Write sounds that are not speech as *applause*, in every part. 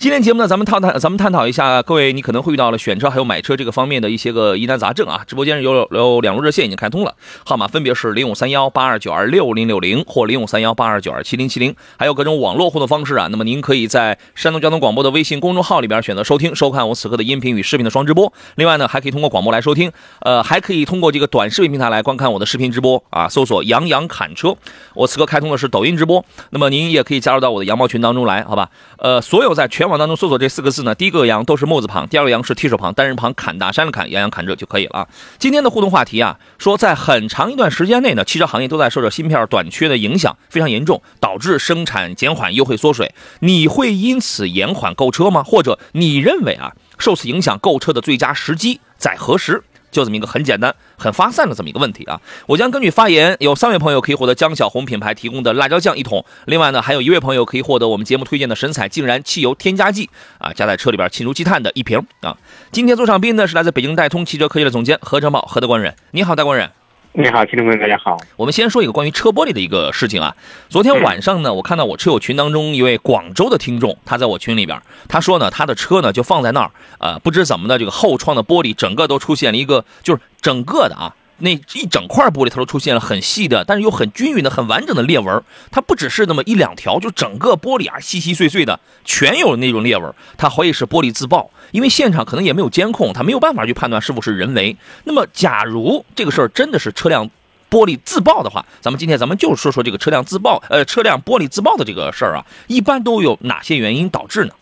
今天节目呢，咱们探讨，咱们探讨一下，各位你可能会遇到了选车还有买车这个方面的一些个疑难杂症啊。直播间有有两路热线已经开通了，号码分别是零五三幺八二九二六零六零或零五三幺八二九二七零七零，还有各种网络互动方式啊。那么您可以在山东交通广播的微信公众号里边选择收听收看我此刻的音频与视频的双直播。另外呢，还可以通过广播来收听，呃，还可以通过这个短视频平台来观看我的视频直播啊。搜索杨洋侃车，我此刻开通的是抖音直播。那么您也可以加入到我的羊毛群当中来，好吧？呃，所有在全网当中搜索这四个。字呢，第一个羊都是木字旁，第二个羊是提手旁，单人旁，砍大山的砍，杨洋砍着就可以了。今天的互动话题啊，说在很长一段时间内呢，汽车行业都在受着芯片短缺的影响，非常严重，导致生产减缓、优惠缩水。你会因此延缓购车吗？或者你认为啊，受此影响购车的最佳时机在何时？就这么一个很简单、很发散的这么一个问题啊！我将根据发言，有三位朋友可以获得江小红品牌提供的辣椒酱一桶，另外呢，还有一位朋友可以获得我们节目推荐的神采竟然汽油添加剂啊，加在车里边沁如积碳的一瓶啊。今天做场宾呢是来自北京戴通汽车科技的总监何成宝何德官人，你好，大官人。你好，听众朋友，大家好。我们先说一个关于车玻璃的一个事情啊。昨天晚上呢，我看到我车友群当中一位广州的听众，他在我群里边，他说呢，他的车呢就放在那儿，呃，不知怎么的，这个后窗的玻璃整个都出现了一个，就是整个的啊。那一整块玻璃，它都出现了很细的，但是又很均匀的、很完整的裂纹。它不只是那么一两条，就整个玻璃啊，细细碎碎的，全有那种裂纹。他怀疑是玻璃自爆，因为现场可能也没有监控，他没有办法去判断是否是人为。那么，假如这个事儿真的是车辆玻璃自爆的话，咱们今天咱们就说说这个车辆自爆，呃，车辆玻璃自爆的这个事儿啊，一般都有哪些原因导致呢？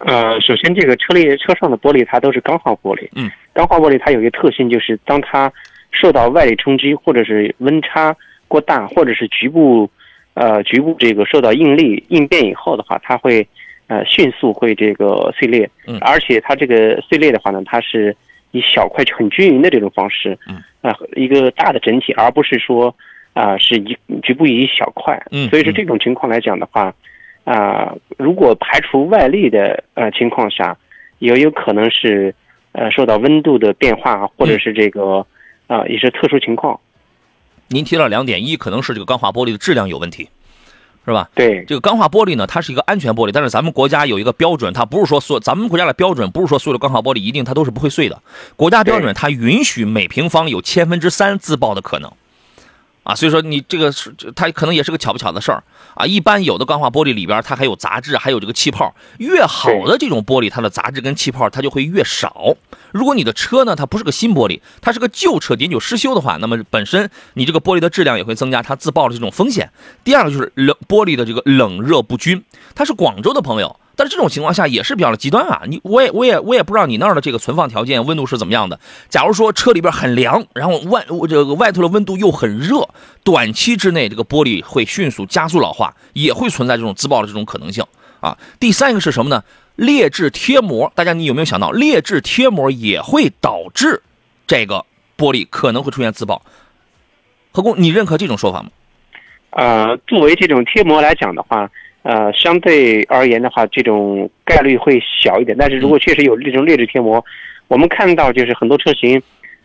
呃，首先这个车里车上的玻璃它都是钢化玻璃，嗯，钢化玻璃它有一个特性，就是当它受到外力冲击，或者是温差过大，或者是局部，呃，局部这个受到应力应变以后的话，它会呃迅速会这个碎裂，嗯，而且它这个碎裂的话呢，它是以小块很均匀的这种方式，嗯，啊，一个大的整体，而不是说啊是一局部一小块，嗯，所以说这种情况来讲的话。啊，如果排除外力的呃情况下，也有可能是呃受到温度的变化，或者是这个啊一些特殊情况。您提到两点，一可能是这个钢化玻璃的质量有问题，是吧？对，这个钢化玻璃呢，它是一个安全玻璃，但是咱们国家有一个标准，它不是说所咱们国家的标准不是说所有的钢化玻璃一定它都是不会碎的，国家标准它允许每平方有千分之三自爆的可能。啊，所以说你这个是它可能也是个巧不巧的事儿啊。一般有的钢化玻璃里边它还有杂质，还有这个气泡。越好的这种玻璃，它的杂质跟气泡它就会越少。如果你的车呢，它不是个新玻璃，它是个旧车，年久失修的话，那么本身你这个玻璃的质量也会增加它自爆的这种风险。第二个就是冷玻璃的这个冷热不均。他是广州的朋友。但这种情况下也是比较极端啊！你我也我也我也不知道你那儿的这个存放条件温度是怎么样的。假如说车里边很凉，然后外这个外头的温度又很热，短期之内这个玻璃会迅速加速老化，也会存在这种自爆的这种可能性啊。第三个是什么呢？劣质贴膜，大家你有没有想到劣质贴膜也会导致这个玻璃可能会出现自爆？何工，你认可这种说法吗？呃，作为这种贴膜来讲的话。呃，相对而言的话，这种概率会小一点。但是如果确实有这种劣质贴膜，我们看到就是很多车型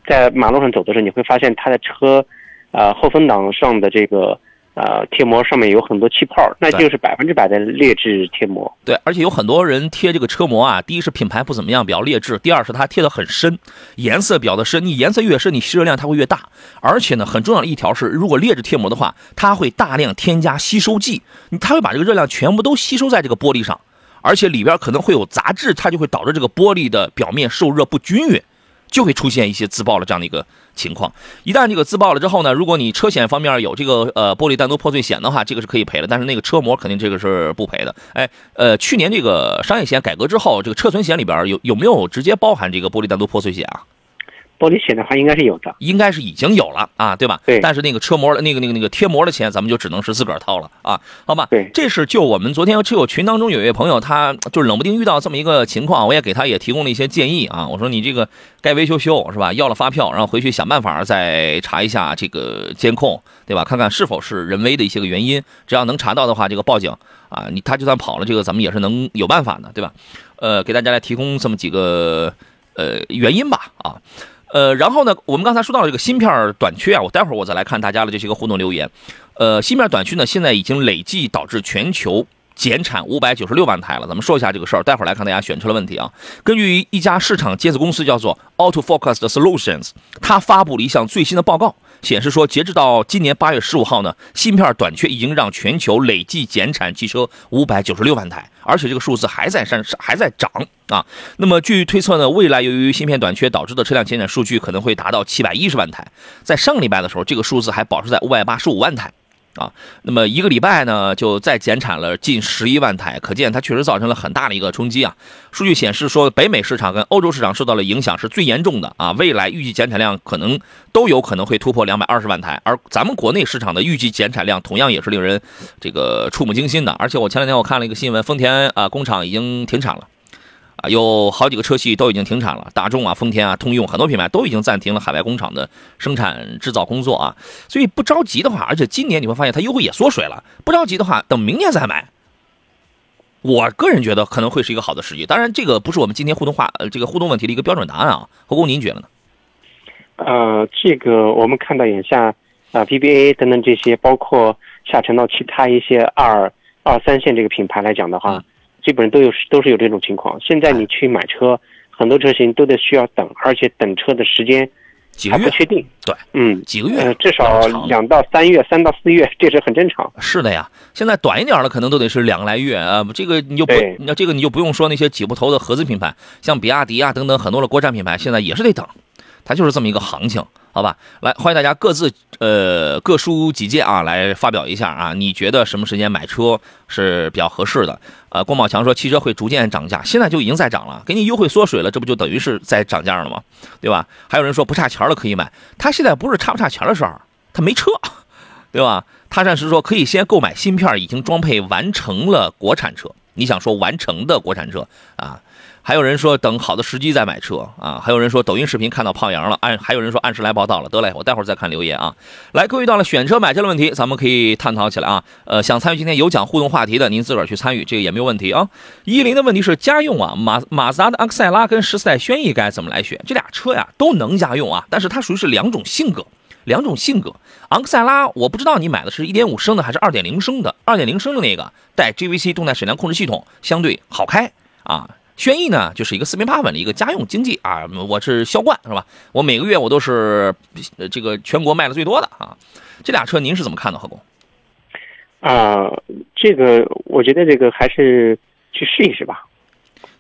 在马路上走的时候，你会发现它的车，呃，后风挡上的这个。呃，贴膜上面有很多气泡，那就是百分之百的劣质贴膜。对，而且有很多人贴这个车膜啊，第一是品牌不怎么样，比较劣质；第二是它贴的很深，颜色比较的深。你颜色越深，你吸热量它会越大。而且呢，很重要的一条是，如果劣质贴膜的话，它会大量添加吸收剂，它会把这个热量全部都吸收在这个玻璃上，而且里边可能会有杂质，它就会导致这个玻璃的表面受热不均匀。就会出现一些自爆了这样的一个情况。一旦这个自爆了之后呢，如果你车险方面有这个呃玻璃单独破碎险的话，这个是可以赔的。但是那个车膜肯定这个是不赔的。哎，呃，去年这个商业险改革之后，这个车损险里边有有没有直接包含这个玻璃单独破碎险啊？玻璃险的话应该是有的，应该是已经有了啊，对吧？对但是那个车膜的那个那个那个贴膜的钱，咱们就只能是自个儿掏了啊，好吧？对这是就我们昨天车友群当中有一位朋友，他就是冷不丁遇到这么一个情况，我也给他也提供了一些建议啊。我说你这个该维修修是吧？要了发票，然后回去想办法再查一下这个监控，对吧？看看是否是人为的一些个原因，只要能查到的话，这个报警啊，你他就算跑了，这个咱们也是能有办法的，对吧？呃，给大家来提供这么几个呃原因吧啊。呃，然后呢，我们刚才说到了这个芯片短缺啊，我待会儿我再来看大家的这些个互动留言。呃，芯片短缺呢，现在已经累计导致全球减产五百九十六万台了。咱们说一下这个事儿，待会儿来看大家选车的问题啊。根据一家市场监测公司叫做 Auto Focus Solutions，它发布了一项最新的报告，显示说，截止到今年八月十五号呢，芯片短缺已经让全球累计减产汽车五百九十六万台，而且这个数字还在上还在涨啊。那么据推测呢，未来由于芯片短缺导致的车辆减产数据可能会达到七百一十万台，在上个礼拜的时候，这个数字还保持在五百八十五万台。啊，那么一个礼拜呢，就再减产了近十一万台，可见它确实造成了很大的一个冲击啊。数据显示说，北美市场跟欧洲市场受到了影响是最严重的啊。未来预计减产量可能都有可能会突破两百二十万台，而咱们国内市场的预计减产量同样也是令人这个触目惊心的。而且我前两天我看了一个新闻，丰田啊工厂已经停产了。啊，有好几个车系都已经停产了，大众啊、丰田啊、通用很多品牌都已经暂停了海外工厂的生产制造工作啊。所以不着急的话，而且今年你会发现它优惠也缩水了，不着急的话，等明年再买。我个人觉得可能会是一个好的时机。当然，这个不是我们今天互动话呃这个互动问题的一个标准答案啊。何工，您觉得呢？呃，这个我们看到眼下啊、BBA 等等这些，包括下沉到其他一些二二三线这个品牌来讲的话，嗯基本上都有都是有这种情况。现在你去买车，很多车型都得需要等，而且等车的时间几个月？还不确定。对，嗯，几个月呃，至少两到三月，三到四月，*laughs* 这是很正常。是的呀，现在短一点的可能都得是两个来月啊。这个你就不对，那这个你就不用说那些挤不头的合资品牌，像比亚迪啊等等很多的国产品牌，现在也是得等，它就是这么一个行情，好吧？来，欢迎大家各自呃各抒己见啊，来发表一下啊，你觉得什么时间买车是比较合适的？呃，郭宝强说汽车会逐渐涨价，现在就已经在涨了，给你优惠缩水了，这不就等于是在涨价了吗？对吧？还有人说不差钱了可以买，他现在不是差不差钱的事儿，他没车。对吧？他暂时说可以先购买芯片已经装配完成了国产车。你想说完成的国产车啊？还有人说等好的时机再买车啊？还有人说抖音视频看到胖阳了，按还有人说按时来报道了。得嘞，我待会儿再看留言啊。来，各位遇到了选车买车的问题，咱们可以探讨起来啊。呃，想参与今天有奖互动话题的，您自个儿去参与，这个也没有问题啊。一零的问题是家用啊，马马自达的昂克赛拉跟十四代轩逸该怎么来选？这俩车呀都能家用啊，但是它属于是两种性格。两种性格，昂克赛拉我不知道你买的是1.5升的还是2.0升的，2.0升的那个带 GVC 动态矢量控制系统，相对好开啊。轩逸呢，就是一个四平八稳的一个家用经济啊，我是销冠是吧？我每个月我都是呃这个全国卖的最多的啊。这俩车您是怎么看的，何工？啊、这个我觉得这个还是去试一试吧。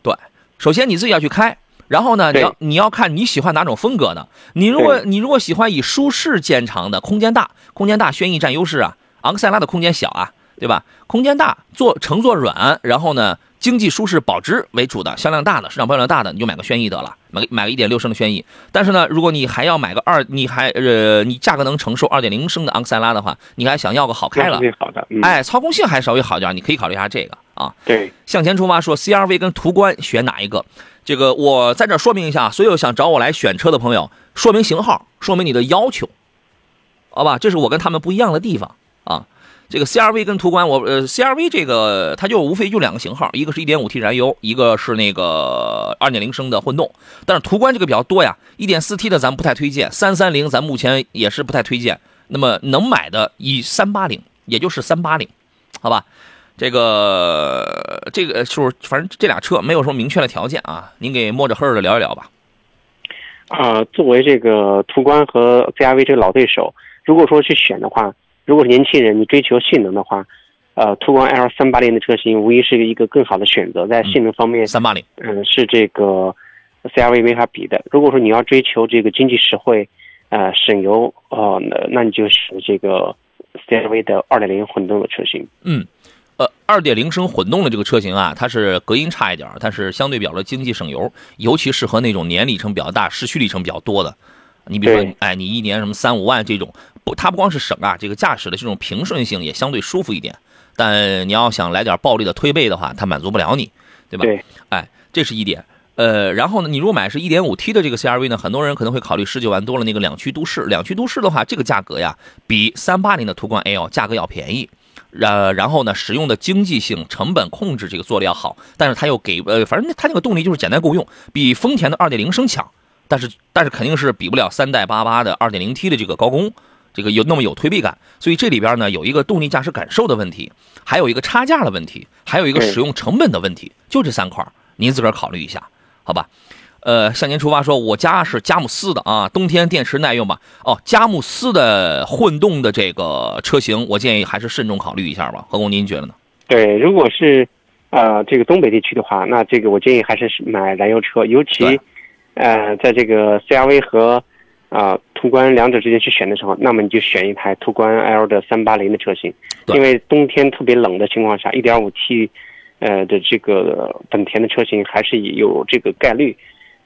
对，首先你自己要去开，然后呢，你要你要看你喜欢哪种风格的。你如果你如果喜欢以舒适见长的，空间大，空间大，轩逸占优势啊。昂克赛拉的空间小啊，对吧？空间大，坐乘坐软，然后呢，经济舒适保值为主的，销量大的，市场保有量大的，你就买个轩逸得了，买个买个一点六升的轩逸。但是呢，如果你还要买个二，你还呃你价格能承受二点零升的昂克赛拉的话，你还想要个好开了好的。嗯，哎，操控性还稍微好点，你可以考虑一下这个啊。对，向前出发说 CRV 跟途观选哪一个？这个我在这说明一下，所有想找我来选车的朋友，说明型号，说明你的要求，好吧？这是我跟他们不一样的地方啊。这个 CRV 跟途观，我呃 CRV 这个它就无非就两个型号，一个是 1.5T 燃油，一个是那个2.0升的混动。但是途观这个比较多呀，1.4T 的咱们不太推荐，330咱目前也是不太推荐。那么能买的以380，也就是380，好吧？这个这个就是反正这俩车没有什么明确的条件啊，您给摸着黑的聊一聊吧。啊、作为这个途观和 CRV 这个老对手，如果说去选的话，如果是年轻人，你追求性能的话，呃，途观 L 三八零的车型无疑是一个更好的选择，在性能方面，三八零，嗯、是这个 CRV 没法比的。如果说你要追求这个经济实惠，呃，省油，哦、那那你就选这个 CRV 的二点零混动的车型。嗯，呃，二点零升混动的这个车型啊，它是隔音差一点，但是相对比较的经济省油，尤其适合那种年里程比较大、市区里程比较多的。你比如说，哎，你一年什么三五万这种，不，它不光是省啊，这个驾驶的这种平顺性也相对舒服一点。但你要想来点暴力的推背的话，它满足不了你，对吧？对，哎，这是一点。呃，然后呢，你如果买是一点五 T 的这个 CRV 呢，很多人可能会考虑十九万多了那个两驱都市。两驱都市的话，这个价格呀，比三八零的途观 L 价格要便宜。然然后呢，使用的经济性、成本控制这个做的要好，但是它又给呃，反正它那个动力就是简单够用，比丰田的二点零升强。但是但是肯定是比不了三代八八的二点零 T 的这个高功，这个有那么有推背感。所以这里边呢，有一个动力驾驶感受的问题，还有一个差价的问题，还有一个使用成本的问题，就这三块，您自个儿考虑一下，好吧？呃，向您出发说，我家是佳木斯的啊，冬天电池耐用吧？哦，佳木斯的混动的这个车型，我建议还是慎重考虑一下吧。何工，您觉得呢？对，如果是呃这个东北地区的话，那这个我建议还是买燃油车，尤其呃在这个 CRV 和啊途观两者之间去选的时候，那么你就选一台途观 L 的三八零的车型，因为冬天特别冷的情况下，一点五 T 呃的这个本田的车型还是有这个概率。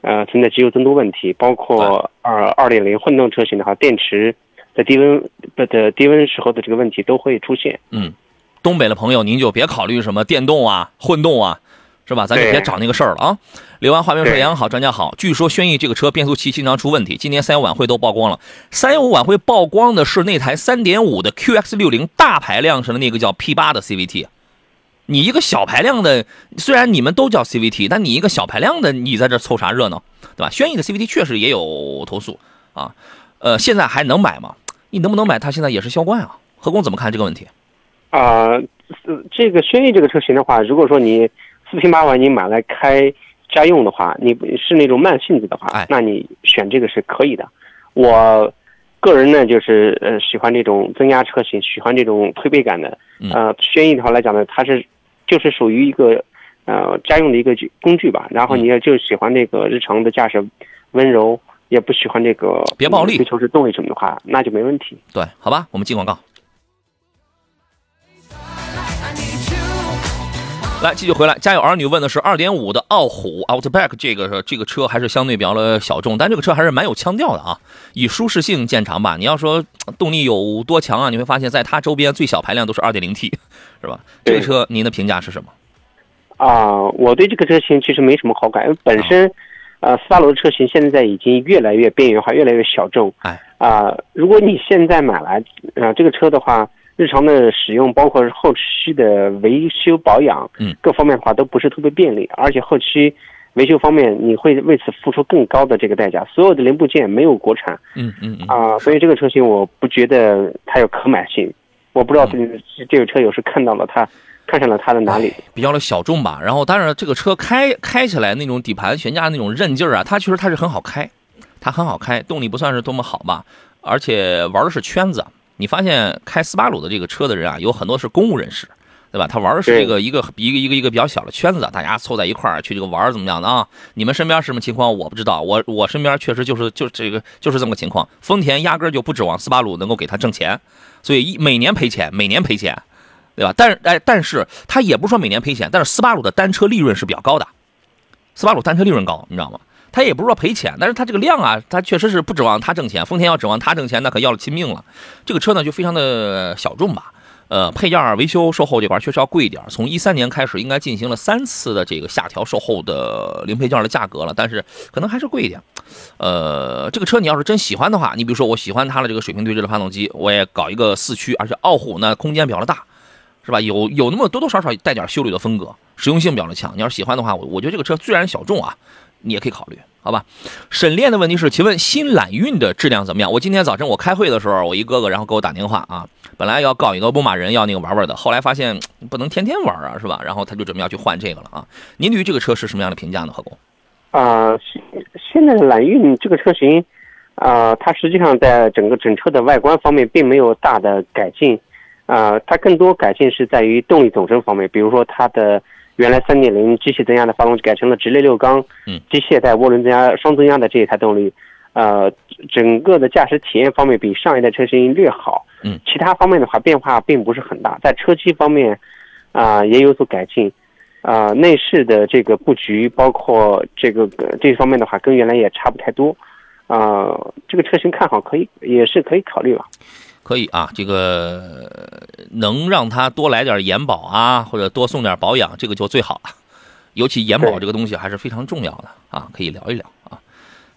呃，存在机油增多问题，包括二二点零混动车型的话，电池在低温的的低温时候的这个问题都会出现。嗯，东北的朋友您就别考虑什么电动啊、混动啊，是吧？咱就别找那个事儿了啊。刘安画面说：“杨好，专家好。据说轩逸这个车变速器经常出问题，今年三幺晚会都曝光了。三幺五晚会曝光的是那台三点五的 QX 六零大排量上的那个叫 P 八的 CVT。”你一个小排量的，虽然你们都叫 CVT，但你一个小排量的，你在这凑啥热闹，对吧？轩逸的 CVT 确实也有投诉啊，呃，现在还能买吗？你能不能买？它现在也是销冠啊。何工怎么看这个问题？啊，这个轩逸这个车型的话，如果说你四平八稳，你买来开家用的话，你是那种慢性子的话，哎，那你选这个是可以的。我个人呢，就是呃喜欢这种增压车型，喜欢这种推背感的。呃，轩逸的话来讲呢，它是。就是属于一个，呃，家用的一个工具吧。然后你也就喜欢这个日常的驾驶温柔，也不喜欢这个别暴力，追求是动力什么的话，那就没问题。对，好吧，我们进广告。来，继续回来。家有儿女问的是二点五的傲虎 Outback 这个这个车还是相对比较的小众，但这个车还是蛮有腔调的啊。以舒适性见长吧。你要说动力有多强啊？你会发现在它周边最小排量都是二点零 T，是吧？这个车您的评价是什么？啊，我对这个车型其实没什么好感，因为本身，呃，斯巴鲁的车型现在已经越来越边缘化，越来越小众。哎，啊，如果你现在买来，啊，这个车的话。日常的使用，包括后期的维修保养，嗯，各方面的话都不是特别便利，而且后期维修方面你会为此付出更高的这个代价。所有的零部件没有国产，嗯嗯啊，所以这个车型我不觉得它有可买性。我不知道这这个车有时看到了它，看上了它的哪里？比较的小众吧。然后当然这个车开开起来那种底盘悬架那种韧劲儿啊，它确实它是很好开，它很好开，动力不算是多么好吧，而且玩的是圈子。你发现开斯巴鲁的这个车的人啊，有很多是公务人士，对吧？他玩的是这个一个一个一个一个比较小的圈子，大家凑在一块儿去这个玩怎么样的啊？你们身边什么情况我不知道，我我身边确实就是就这个就是这么个情况。丰田压根就不指望斯巴鲁能够给他挣钱，所以一每年赔钱，每年赔钱，对吧？但是哎，但是他也不是说每年赔钱，但是斯巴鲁的单车利润是比较高的，斯巴鲁单车利润高，你知道吗？他也不是说赔钱，但是他这个量啊，他确实是不指望他挣钱。丰田要指望他挣钱，那可要了亲命了。这个车呢就非常的小众吧，呃，配件维修售后这块确实要贵一点。从一三年开始，应该进行了三次的这个下调售后的零配件的价格了，但是可能还是贵一点。呃，这个车你要是真喜欢的话，你比如说我喜欢它的这个水平对置的发动机，我也搞一个四驱，而且傲虎呢空间比较大，是吧？有有那么多多少少带点修旅的风格，实用性比较的强。你要是喜欢的话，我我觉得这个车虽然小众啊。你也可以考虑，好吧？沈炼的问题是，请问新揽运的质量怎么样？我今天早晨我开会的时候，我一哥哥然后给我打电话啊，本来要告一个牧马人要那个玩玩的，后来发现不能天天玩啊，是吧？然后他就准备要去换这个了啊。您对于这个车是什么样的评价呢？何工？啊，现现在的揽运这个车型，啊，它实际上在整个整车的外观方面并没有大的改进，啊，它更多改进是在于动力总成方面，比如说它的。原来三点零机械增压的发动机改成了直列六缸，嗯，机械带涡轮增压双增压的这一台动力，呃，整个的驾驶体验方面比上一代车型略好，嗯，其他方面的话变化并不是很大，在车机方面，啊也有所改进，啊内饰的这个布局，包括这个呃这方面的话，跟原来也差不太多，啊这个车型看好可以也是可以考虑吧。可以啊，这个能让他多来点延保啊，或者多送点保养，这个就最好了。尤其延保这个东西还是非常重要的啊，可以聊一聊啊。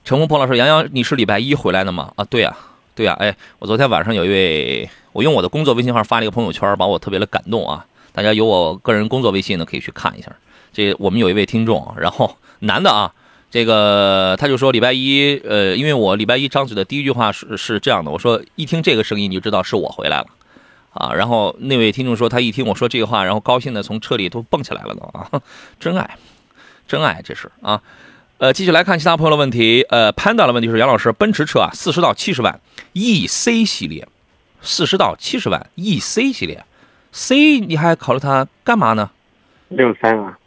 陈洪鹏老师：“杨洋，你是礼拜一回来的吗？”啊，对呀、对呀、哎，我昨天晚上有一位，我用我的工作微信号发了一个朋友圈，把我特别的感动啊。大家有我个人工作微信的，可以去看一下。这我们有一位听众，然后男的啊，这个他就说礼拜一，呃，因为我礼拜一张嘴的第一句话是是这样的，我说一听这个声音你就知道是我回来了。啊，然后那位听众说，他一听我说这个话，然后高兴的从车里都蹦起来了都啊，*laughs* 真爱，真爱，这是啊。呃，继续来看其他朋友的问题。呃潘达的问题是杨老师，奔驰车啊，四十到七十万，EC 系列，四十到七十万，EC 系列，C 你还考虑它干嘛呢？六三，啊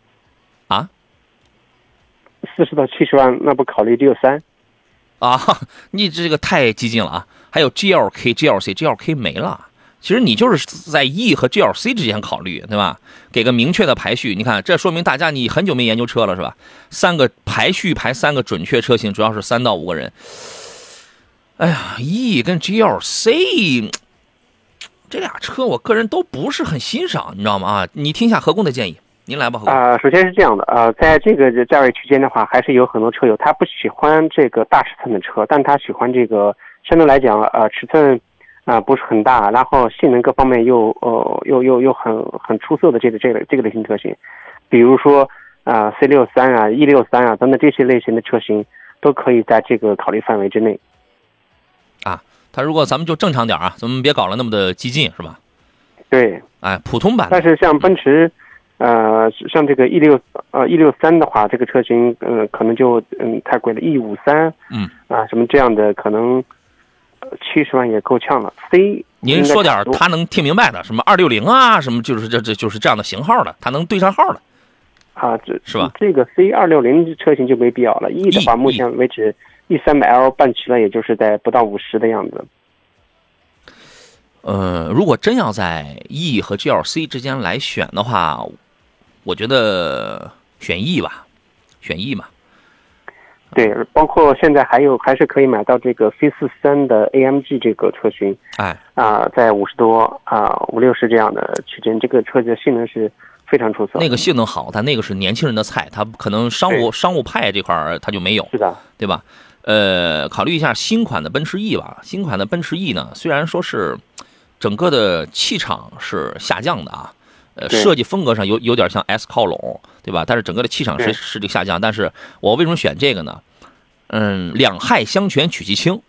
四十到七十万，那不考虑六三？啊，*laughs* 你这个太激进了啊！还有 GLK、GLC、GLK 没了。其实你就是在 E 和 GLC 之间考虑，对吧？给个明确的排序。你看，这说明大家你很久没研究车了，是吧？三个排序排三个准确车型，主要是三到五个人。哎呀，E 跟 GLC 这俩车，我个人都不是很欣赏，你知道吗？啊，你听一下何工的建议，您来吧，何工。啊、首先是这样的，呃，在这个价位区间的话，还是有很多车友他不喜欢这个大尺寸的车，但他喜欢这个相对来讲，呃，尺寸啊、不是很大，然后性能各方面又呃又又又很很出色的这个这个这个类型车型，比如说啊 C 六三啊 E 六三啊等等这些类型的车型都可以在这个考虑范围之内。啊他如果咱们就正常点啊，咱们别搞了那么的激进，是吧？对，哎，普通版但是像奔驰，呃，像这个 E 六呃 E 六三的话，这个车型嗯、呃可能就嗯太贵了，E 五三嗯啊什么这样的可能七十万也够呛了。C 您说点他能听明白的，什么二六零啊，什么就是这这就是这样的型号的，他能对上号的。啊，这是吧？这个 C 二六零车型就没必要了。E 的话，E，目前为止 E 三百 L 办齐了，也就是在不到五十的样子。呃，如果真要在 E 和 GLC 之间来选的话，我觉得选 E 吧，选 E 嘛。对，包括现在还有还是可以买到这个 C 四三的 AMG 这个车型哎，啊，在五十多啊五六十这样的区间，这个车子的性能是非常出色。那个性能好，但那个是年轻人的菜，它可能商务商务派这块儿它就没有，是的，对吧？呃，考虑一下新款的奔驰 E 吧。新款的奔驰 E 呢，虽然说是整个的气场是下降的啊，呃，设计风格上有有点像 S 靠拢，对吧？但是整个的气场是是这个下降。但是我为什么选这个呢？嗯，两害相权取其轻，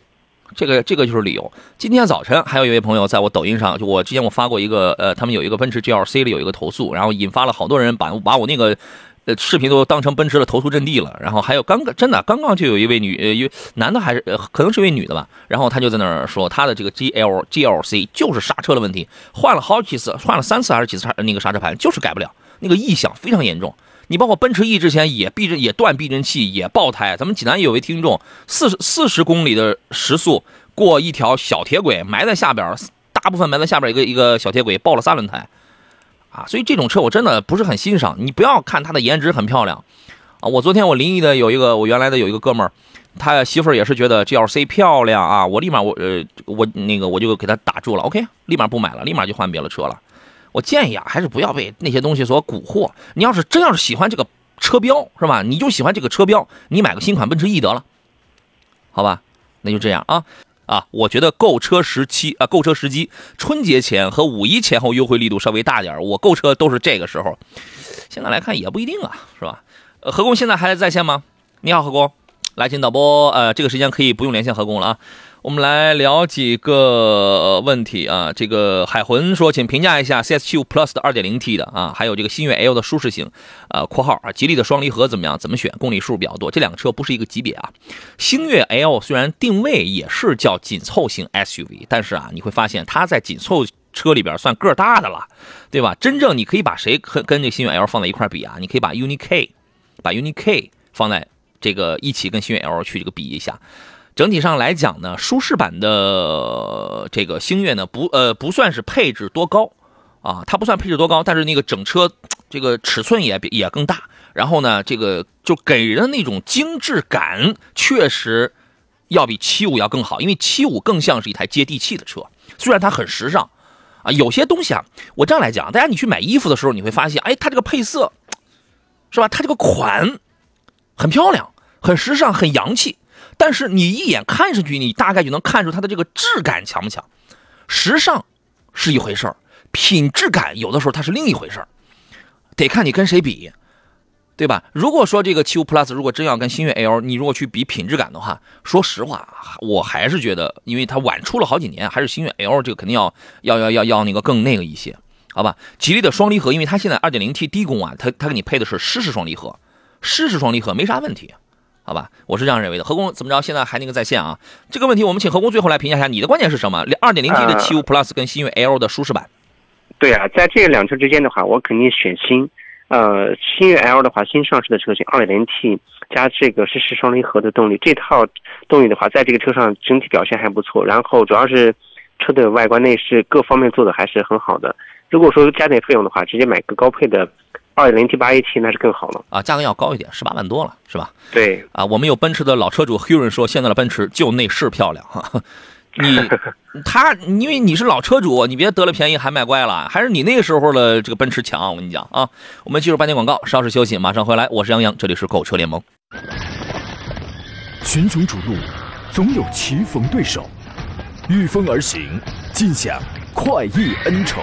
这个这个就是理由。今天早晨还有一位朋友在我抖音上，就我之前我发过一个，呃，他们有一个奔驰 GLC 里有一个投诉，然后引发了好多人把把我那个。呃，视频都当成奔驰的投诉阵地了。然后还有刚刚真的刚刚就有一位女呃，一位男的还是呃，可能是一位女的吧。然后他就在那儿说，他的这个 GL GLC 就是刹车的问题，换了好几次，换了三次还是几次刹那个刹车盘，就是改不了，那个异响非常严重。你包括奔驰 E 之前也避震也断避震器，也爆胎。咱们济南有位听众，四十四十公里的时速过一条小铁轨，埋在下边，大部分埋在下边一个一个小铁轨，爆了三轮胎。啊，所以这种车我真的不是很欣赏。你不要看它的颜值很漂亮，啊，我昨天我临沂的有一个我原来的有一个哥们儿，他媳妇儿也是觉得 GLC 漂亮啊，我立马我呃我那个我就给他打住了，OK，立马不买了，立马就换别的车了。我建议啊，还是不要被那些东西所蛊惑。你要是真要是喜欢这个车标是吧？你就喜欢这个车标，你买个新款奔驰 E 得了，好吧？那就这样啊。啊，我觉得购车时期啊，购车时机，春节前和五一前后优惠力度稍微大点我购车都是这个时候。现在来看也不一定啊，是吧？呃，何工现在还在线吗？你好，何工，来，请导播，呃，这个时间可以不用连线何工了啊。我们来聊几个问题啊。这个海魂说，请评价一下 CS75 Plus 的 2.0T 的啊，还有这个星越 L 的舒适性。呃，括号啊，吉利的双离合怎么样？怎么选？公里数比较多，这两个车不是一个级别啊。星越 L 虽然定位也是叫紧凑型 SUV，但是啊，你会发现它在紧凑车里边算个大的了，对吧？真正你可以把谁跟跟这星越 L 放在一块比啊？你可以把 UNI K，把 UNI K 放在这个一起跟星越 L 去这个比一下。整体上来讲呢，舒适版的这个星越呢，不呃不算是配置多高啊，它不算配置多高，但是那个整车这个尺寸也也更大，然后呢，这个就给人的那种精致感确实要比七五要更好，因为七五更像是一台接地气的车，虽然它很时尚啊，有些东西啊，我这样来讲，大家你去买衣服的时候，你会发现，哎，它这个配色是吧？它这个款很漂亮，很时尚，很洋气，但是你一眼看上去，你大概就能看出它的这个质感强不强。时尚是一回事儿，品质感有的时候它是另一回事儿，得看你跟谁比，对吧？如果说这个七五 Plus 如果真要跟星越 L，你如果去比品质感的话，说实话，我还是觉得，因为它晚出了好几年，还是星越 L 这个肯定要要要要要那个更那个一些，好吧？吉利的双离合，因为它现在 2.0T 低功啊，它它给你配的是湿式双离合，湿式双离合没啥问题。好吧，我是这样认为的。何工怎么着？现在还那个在线啊？这个问题我们请何工最后来评价一下，你的观点是什么？二点零 T 的七五 Plus 跟星越 L 的舒适版。对啊，在这两车之间的话，我肯定选新。呃，新锐 L 的话，新上市的车型，二点零 T 加这个湿式双离合的动力，这套动力的话，在这个车上整体表现还不错。然后主要是车的外观内饰各方面做的还是很好的。如果说加点费用的话，直接买个高配的。二点零 T 八 AT 那是更好了啊，价格要高一点，十八万多了，是吧？对啊，我们有奔驰的老车主 Huron 说，现在的奔驰就内饰漂亮哈。*laughs* 你 *laughs* 他因为你是老车主，你别得了便宜还卖乖了，还是你那个时候的这个奔驰强。我跟你讲啊，我们进入半天广告，稍事休息，马上回来。我是杨洋，这里是购车联盟。群雄逐鹿，总有棋逢对手，御风而行，尽享快意恩仇。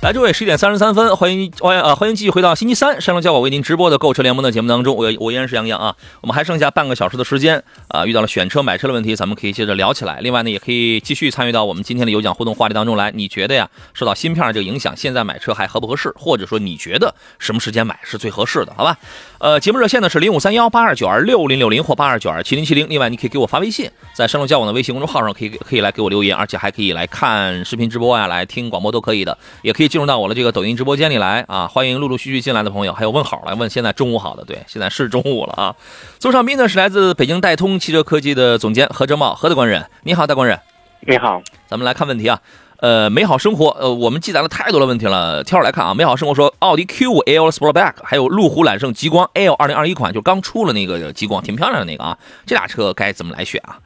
来，诸位，十一点三十三分，欢迎欢迎啊，欢迎继续回到星期三山东交广为您直播的购车联盟的节目当中。我我依然是杨洋啊，我们还剩下半个小时的时间啊，遇到了选车买车的问题，咱们可以接着聊起来。另外呢，也可以继续参与到我们今天的有奖互动话题当中来。你觉得呀，受到芯片这个影响，现在买车还合不合适？或者说你觉得什么时间买是最合适的？好吧？呃，节目热线呢是零五三幺八二九二六零六零或八二九二七零七零。另外，你可以给我发微信，在山东交广的微信公众号上可以可以来给我留言，而且还可以来看视频直播呀，来听广播都可以的，也可以进入到我的这个抖音。直播间里来啊！欢迎陆陆续续进来的朋友，还有问好来问现在中午好的，对，现在是中午了啊。座上宾呢是来自北京戴通汽车科技的总监何哲茂，何大官人，你好，大官人，你好。咱们来看问题啊，呃，美好生活，呃，我们记载了太多的问题了，挑着来看啊。美好生活说，奥迪 Q5 L Sportback，还有路虎揽胜极光 L 二零二一款，就刚出了那个极光，挺漂亮的那个啊。这俩车该怎么来选啊？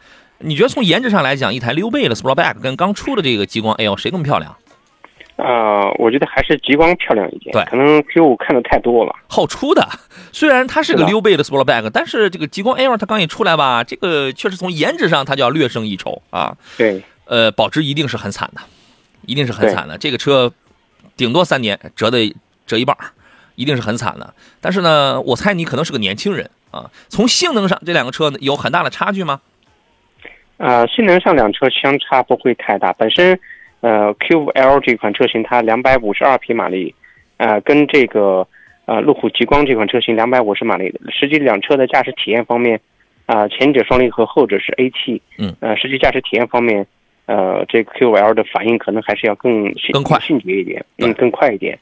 你觉得从颜值上来讲，一台溜背的 Sportback 跟刚出的这个极光 L 谁更漂亮？啊，我觉得还是极光漂亮一点。对，可能 Q 五看的太多了。好出的，虽然它是个溜背的 Sportback，但是这个极光 L 它刚一出来吧，这个确实从颜值上它就要略胜一筹啊。对，呃，保值一定是很惨的，一定是很惨的。这个车顶多三年折的折一半，一定是很惨的。但是呢，我猜你可能是个年轻人啊。从性能上，这两个车有很大的差距吗？啊，性能上两车相差不会太大，本身。呃，Q5L 这款车型它两百五十二匹马力，呃，跟这个呃路虎极光这款车型两百五十马力，实际两车的驾驶体验方面，啊，前者双离合，后者是 AT，嗯，呃，实际驾驶体验方面，呃，这个 Q5L 的反应可能还是要更更快、迅捷一点，嗯，更快一点。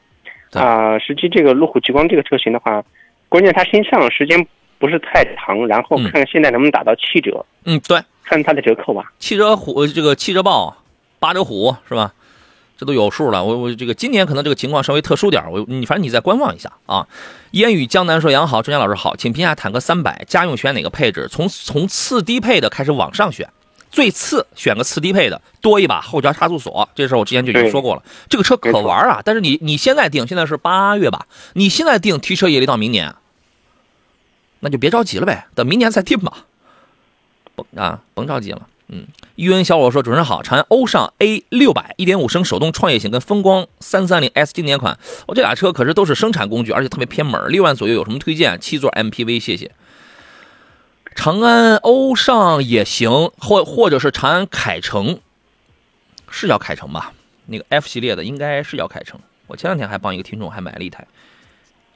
啊，实际这个路虎极光这个车型的话，关键它新上时间不是太长，然后看看现在能不能打到七折，嗯，对，看它的折扣吧。汽车虎这个汽车报。八折虎是吧？这都有数了。我我这个今年可能这个情况稍微特殊点我你反正你再观望一下啊。烟雨江南说杨好，专家老师好，请评价坦克三百家用选哪个配置？从从次低配的开始往上选，最次选个次低配的，多一把后桥差速锁。这事儿我之前就已经说过了。这个车可玩啊，但是你你现在定，现在是八月吧？你现在定提车也得到明年，那就别着急了呗，等明年再定吧。甭啊，甭着急了。嗯，玉恩小伙说：“主持人好，长安欧尚 A 六百一点五升手动创业型跟风光三三零 S 经典款，我这俩车可是都是生产工具，而且特别偏门，六万左右有什么推荐？七座 MPV，谢谢。长安欧尚也行，或或者是长安凯程，是叫凯程吧？那个 F 系列的应该是叫凯程。我前两天还帮一个听众还买了一台，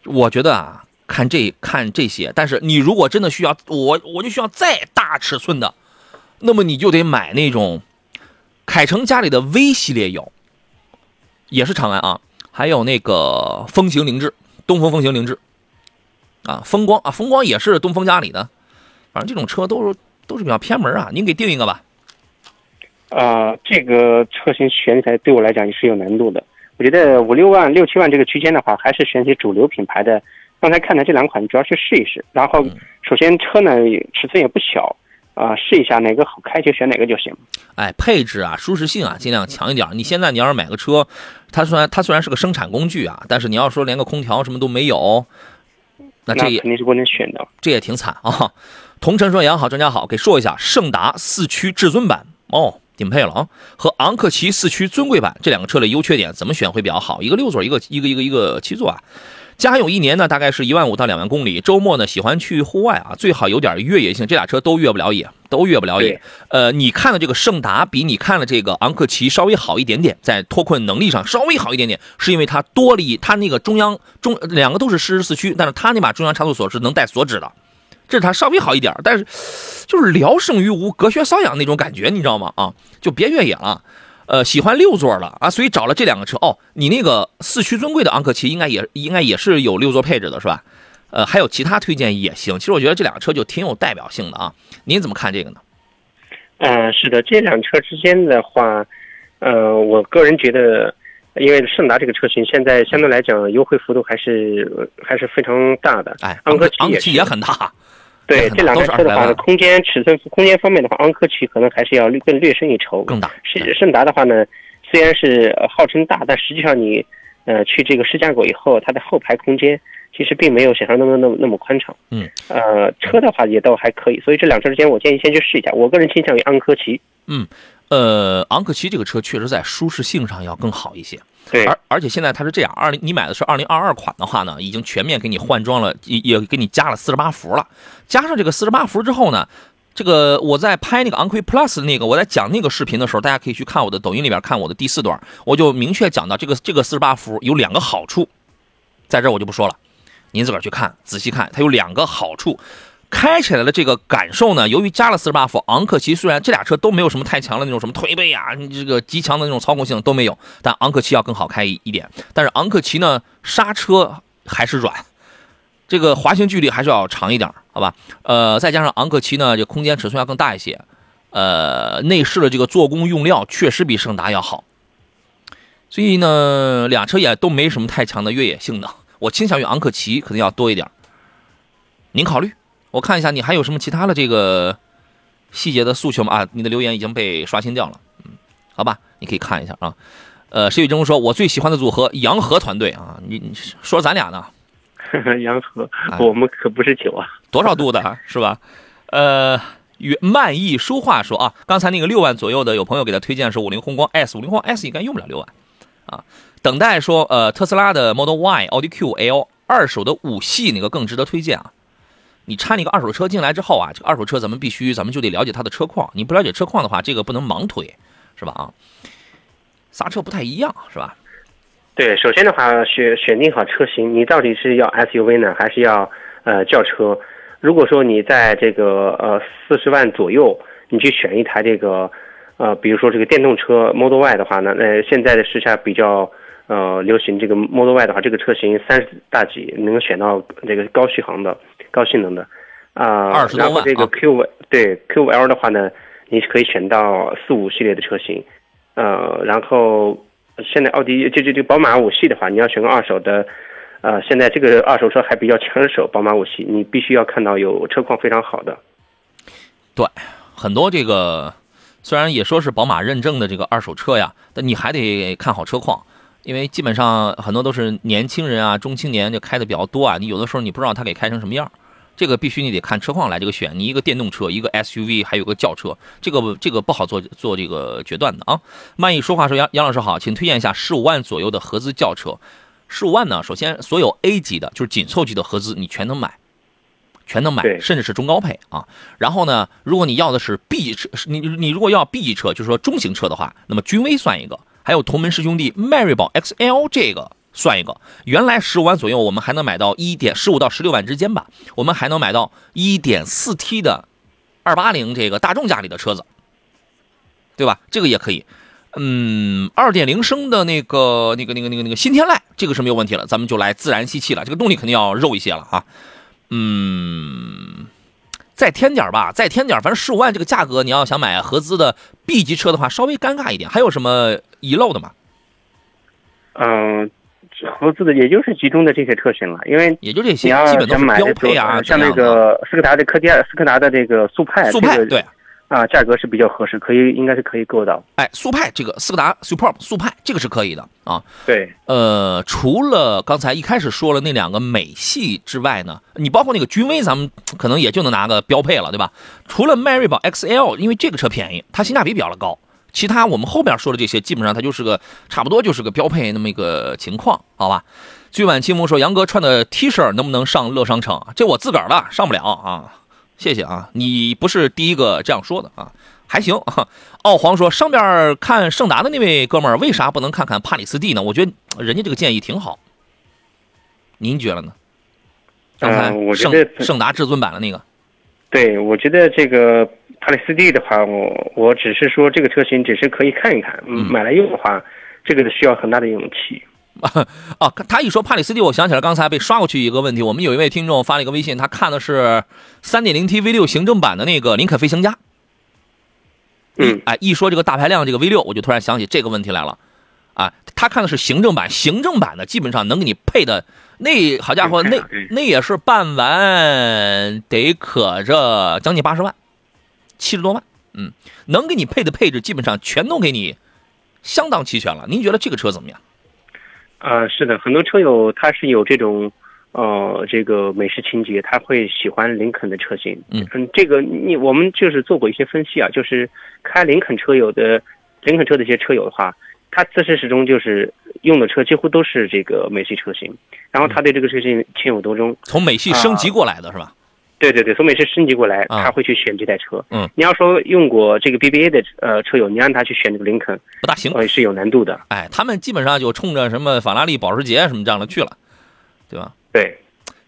我觉得啊，看这看这些，但是你如果真的需要，我我就需要再大尺寸的。”那么你就得买那种凯程家里的 V 系列有，也是长安啊，还有那个风行凌志，东风风行凌志，啊，风光啊，风光也是东风家里的，反正这种车都是都是比较偏门啊，您给定一个吧。啊，这个车型选起来对我来讲也是有难度的。我觉得五六万、六七万这个区间的话，还是选些主流品牌的。刚才看的这两款，主要去试一试。然后，首先车呢尺寸也不小，啊，试一下哪个好开就选哪个就行。哎，配置啊，舒适性啊，尽量强一点。你现在你要是买个车，它虽然它虽然是个生产工具啊，但是你要说连个空调什么都没有，那这也肯定是不能选的。这也挺惨啊。同城说杨好，专家好，给说一下胜达四驱至尊版哦。顶配了啊，和昂克旗四驱尊贵版这两个车的优缺点怎么选会比较好？一个六座，一个一个一个一个七座啊。家用一年呢，大概是一万五到两万公里。周末呢，喜欢去户外啊，最好有点越野性。这俩车都越不了野，都越不了野。呃，你看的这个胜达比你看的这个昂克旗稍微好一点点，在脱困能力上稍微好一点点，是因为它多了一它那个中央中两个都是湿式四驱，但是它那把中央差速锁是能带锁止的。这是它稍微好一点，但是就是聊胜于无，隔靴搔痒那种感觉，你知道吗？啊，就别越野了，呃，喜欢六座了啊，所以找了这两个车。哦，你那个四驱尊贵的昂克旗应该也应该也是有六座配置的，是吧？呃，还有其他推荐也行。其实我觉得这两个车就挺有代表性的啊。您怎么看这个呢？嗯，是的，这辆车之间的话，呃，我个人觉得，因为胜达这个车型现在相对来讲优惠幅度还是还是非常大的。哎，昂克昂克旗也很大。对这两个车的话，空间尺寸空间方面的话，昂科旗可能还是要更略胜一筹。更大。是胜达的话呢，虽然是号称大，但实际上你呃去这个试驾过以后，它的后排空间其实并没有想象中的那么那么宽敞。嗯。呃，车的话也都还可以，所以这两车之间，我建议先去试一下。我个人倾向于昂科旗。嗯。呃，昂科旗这个车确实在舒适性上要更好一些。对，而而且现在它是这样，二零你买的是二零二二款的话呢，已经全面给你换装了，也也给你加了四十八伏了。加上这个四十八伏之后呢，这个我在拍那个昂科 Plus 那个，我在讲那个视频的时候，大家可以去看我的抖音里边看我的第四段，我就明确讲到这个这个四十八伏有两个好处，在这我就不说了，您自个儿去看，仔细看，它有两个好处。开起来的这个感受呢，由于加了四十八伏，昂克旗虽然这俩车都没有什么太强的那种什么推背啊，这个极强的那种操控性都没有，但昂克旗要更好开一一点。但是昂克旗呢，刹车还是软，这个滑行距离还是要长一点，好吧？呃，再加上昂克旗呢，这空间尺寸要更大一些，呃，内饰的这个做工用料确实比胜达要好，所以呢，俩车也都没什么太强的越野性能，我倾向于昂克旗可能要多一点，您考虑？我看一下，你还有什么其他的这个细节的诉求吗？啊，你的留言已经被刷新掉了。嗯，好吧，你可以看一下啊。呃，石宇中说，我最喜欢的组合洋河团队啊，你你说咱俩呢？*laughs* 洋河，我们可不是酒啊，多少度的是吧？呃，与漫意书画说啊，刚才那个六万左右的，有朋友给他推荐是五菱宏光 S，五菱宏光 S 应该用不了六万啊。等待说，呃，特斯拉的 Model Y、奥迪 Q、L 二手的五系哪个更值得推荐啊？你掺一个二手车进来之后啊，这个二手车咱们必须，咱们就得了解它的车况。你不了解车况的话，这个不能盲推，是吧？啊，刹车不太一样，是吧？对，首先的话，选选定好车型，你到底是要 SUV 呢，还是要呃轿车？如果说你在这个呃四十万左右，你去选一台这个呃，比如说这个电动车 Model Y 的话呢，那现在的时下比较。呃，流行这个 Model Y 的话，这个车型三十大几能够选到这个高续航的、高性能的，啊，二十多万。然后这个 Q 对 QL 的话呢，你是可以选到四五系列的车型，呃，然后现在奥迪就就就宝马五系的话，你要选个二手的，呃，现在这个二手车还比较抢手，宝马五系你必须要看到有车况非常好的。对，很多这个虽然也说是宝马认证的这个二手车呀，但你还得看好车况。因为基本上很多都是年轻人啊，中青年就开的比较多啊。你有的时候你不知道他给开成什么样，这个必须你得看车况来这个选。你一个电动车，一个 SUV，还有个轿车，这个这个不好做做这个决断的啊。曼意说话说杨杨老师好，请推荐一下十五万左右的合资轿车。十五万呢，首先所有 A 级的，就是紧凑级的合资，你全能买，全能买，甚至是中高配啊。然后呢，如果你要的是 B 车，你你如果要 B 级车，就是说中型车的话，那么君威算一个。还有同门师兄弟迈锐宝 XL 这个算一个，原来十五万左右，我们还能买到一点十五到十六万之间吧，我们还能买到一点四 T 的二八零这个大众家里的车子，对吧？这个也可以。嗯，二点零升的那个、那个、那个、那个、那个新天籁，这个是没有问题了。咱们就来自然吸气了，这个动力肯定要肉一些了啊。嗯，再添点吧，再添点，反正十五万这个价格，你要想买合资的 B 级车的话，稍微尴尬一点。还有什么遗漏的吗？嗯，合资的也就是集中的这些车型了，因为也就这些，基本都是标配啊，像那个斯柯达的柯迪亚、斯柯达的这个速派，速派这个对，啊，价格是比较合适，可以应该是可以够到。哎，速派这个斯柯达 Superb 速派这个是可以的啊。对，呃，除了刚才一开始说了那两个美系之外呢，你包括那个君威，咱们可能也就能拿个标配了，对吧？除了迈锐宝 XL，因为这个车便宜，它性价比比较的高。其他我们后边说的这些，基本上它就是个差不多就是个标配那么一个情况，好吧？最晚清风说杨哥穿的 T 恤能不能上乐商城？这我自个儿的，上不了啊。谢谢啊，你不是第一个这样说的啊，还行。*laughs* 奥皇说上边看盛达的那位哥们儿，为啥不能看看帕里斯蒂呢？我觉得人家这个建议挺好，您觉得呢？刚才嗯我觉盛、盛达至尊版的那个，对，我觉得这个帕里斯蒂的话，我我只是说这个车型只是可以看一看，嗯买来用的话，这个需要很大的勇气。*laughs* 啊，他一说帕里斯蒂，我想起来刚才被刷过去一个问题。我们有一位听众发了一个微信，他看的是 3.0T V6 行政版的那个林肯飞行家。嗯，哎，一说这个大排量这个 V6，我就突然想起这个问题来了。啊，他看的是行政版，行政版的基本上能给你配的，那好家伙，那那也是办完得可着将近八十万，七十多万，嗯，能给你配的配置基本上全都给你相当齐全了。您觉得这个车怎么样？啊，是的，很多车友他是有这种，呃，这个美式情节，他会喜欢林肯的车型。嗯这个你我们就是做过一些分析啊，就是开林肯车友的林肯车的一些车友的话，他自始至终就是用的车几乎都是这个美系车型，然后他对这个车型情有独钟。从美系升级过来的是吧？对对对，从美式升级过来，啊他会去选这台车。嗯，你要说用过这个 BBA 的呃车友，你让他去选这个林肯，不大行。呃，是有难度的。哎，他们基本上就冲着什么法拉利、保时捷什么这样的去了，对吧？对，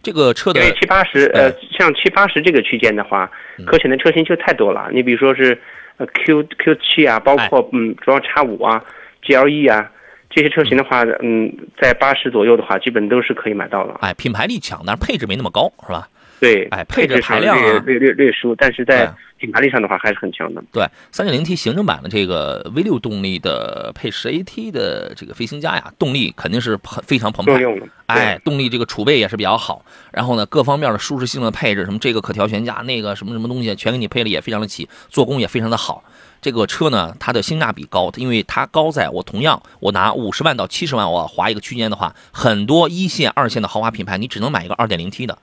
这个车的因为七八十，呃，像七八十这个区间的话，嗯可选的车型就太多了。你比如说是，呃 Q Q 七啊，包哎括嗯，主要叉五啊，GLE 啊，这些车型的话，嗯，在八十左右的话，基本都是可以买到了。哎，品牌力强，但是配置没那么高，是吧？对，哎配置排量啊略略略略输，但是在品牌力上的话还是很强的。对，三点零 T 行政版的这个 V 六动力的配十 AT 的这个飞行家呀，动力肯定是很非常澎湃。哎，动力这个储备也是比较好，然后呢，各方面的舒适性的配置，什么这个可调悬架，那个什么什么东西，全给你配的也非常的齐，做工也非常的好。这个车呢，它的性价比高，因为它高在我同样我拿五十万到七十万，我划一个区间的话，很多一线、二线的豪华品牌，你只能买一个二点零 T 的，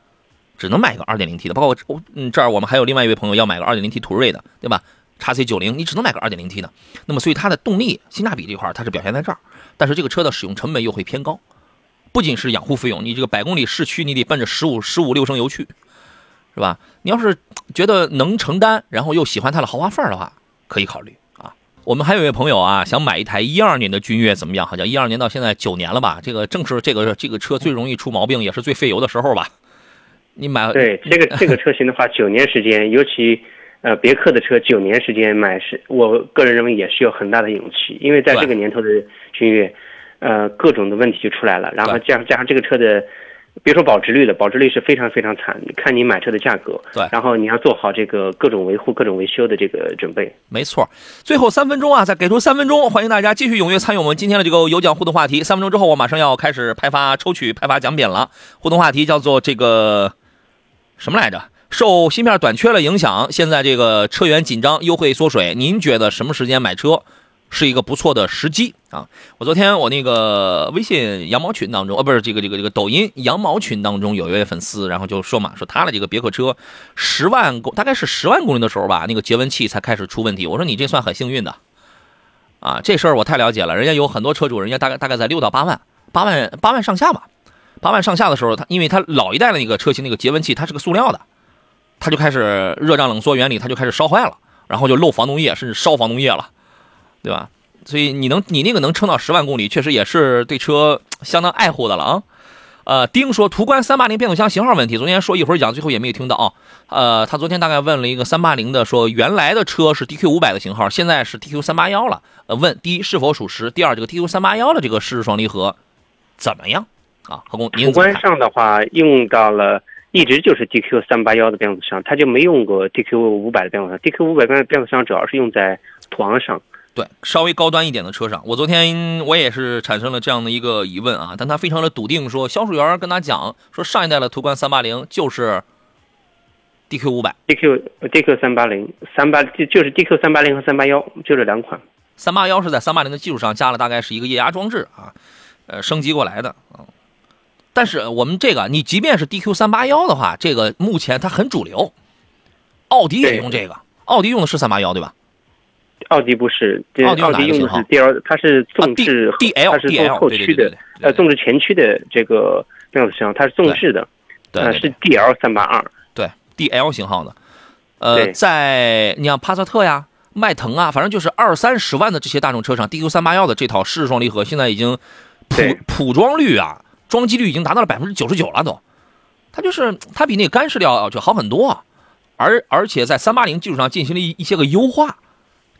只能买个二点零 T 的。包括我嗯这儿我们还有另外一位朋友要买个二点零 T 途锐的，对吧？叉 C 九零，你只能买个二点零 T 的。那么所以它的动力、性价比这块它是表现在这儿，但是这个车的使用成本又会偏高。不仅是养护费用，你这个百公里市区你得奔着十五十五六升油去，是吧？你要是觉得能承担，然后又喜欢它的豪华范儿的话，可以考虑啊。我们还有一位朋友啊，想买一台一二年的君越，怎么样？好像一二年到现在九年了吧？这个正是这个这个车最容易出毛病，也是最费油的时候吧？你买对这个这个 *laughs* 车型的话，九年时间，尤其呃别克的车，九年时间买是，我个人认为也是有很大的勇气，因为在这个年头的君越，呃各种的问题就出来了，然后加上加上这个车的，别说保值率了，保值率是非常非常惨，看你买车的价格，对然后你要做好这个各种维护、各种维修的这个准备。没错，最后三分钟啊，再给出三分钟，欢迎大家继续踊跃参与我们今天的这个有奖互动话题。三分钟之后，我马上要开始派发抽取、派发奖品了。互动话题叫做这个什么来着？受芯片短缺的影响，现在这个车源紧张，优惠缩水，您觉得什么时间买车是一个不错的时机啊？我昨天我那个微信羊毛群当中，呃，不是这个这个这个抖音羊毛群当中有一位粉丝，然后就说嘛，说他的这个别克车十万公大概是十万公里的时候吧，那个节温器才开始出问题。我说你这算很幸运的啊，这事儿我太了解了，人家有很多车主，人家大概大概在六到八万，八万八万上下吧。八万上下的时候，它因为它老一代的那个车型那个节温器它是个塑料的，它就开始热胀冷缩原理，它就开始烧坏了，然后就漏防冻液，甚至烧防冻液了，对吧？所以你能你那个能撑到十万公里，确实也是对车相当爱护的了啊。呃，丁说途观三八零变速箱型号问题，昨天说一会儿讲，最后也没有听到啊。呃，他昨天大概问了一个三八零的，说原来的车是 DQ 五百的型号，现在是 DQ 三八幺了。呃，问第一是否属实，第二这个 DQ 三八幺的这个湿式双离合怎么样啊？何工，您途观上的话用到了，一直就是 DQ 三八幺的变速箱，它就没用过 DQ 五百的变速箱。DQ 五百变变速箱主要是用在途昂上。对，稍微高端一点的车上，我昨天我也是产生了这样的一个疑问啊，但他非常的笃定说，销售员跟他讲说，上一代的途观三八零就是 DQ 五百，DQ DQ 三八零三八就就是 DQ 三八零和三八幺就这两款，三八幺是在三八零的基础上加了大概是一个液压装置啊，呃，升级过来的啊，但是我们这个你即便是 DQ 三八幺的话，这个目前它很主流，奥迪也用这个，奥迪用的是三八幺对吧？奥迪不是，奥迪用的是 D L，它是纵置，D L，它是纵后驱的，呃，纵置前驱的这个变速箱，它是纵置的，呃，是 D L 三八二，对，D L 型号的，呃，在你像帕萨特呀、迈腾啊，反正就是二三十万的这些大众车上，D Q 三八幺的这套湿式双离合现在已经普普装率啊，装机率已经达到了百分之九十九了都，它就是它比那个干式的要就好很多，而而且在三八零基础上进行了一一些个优化。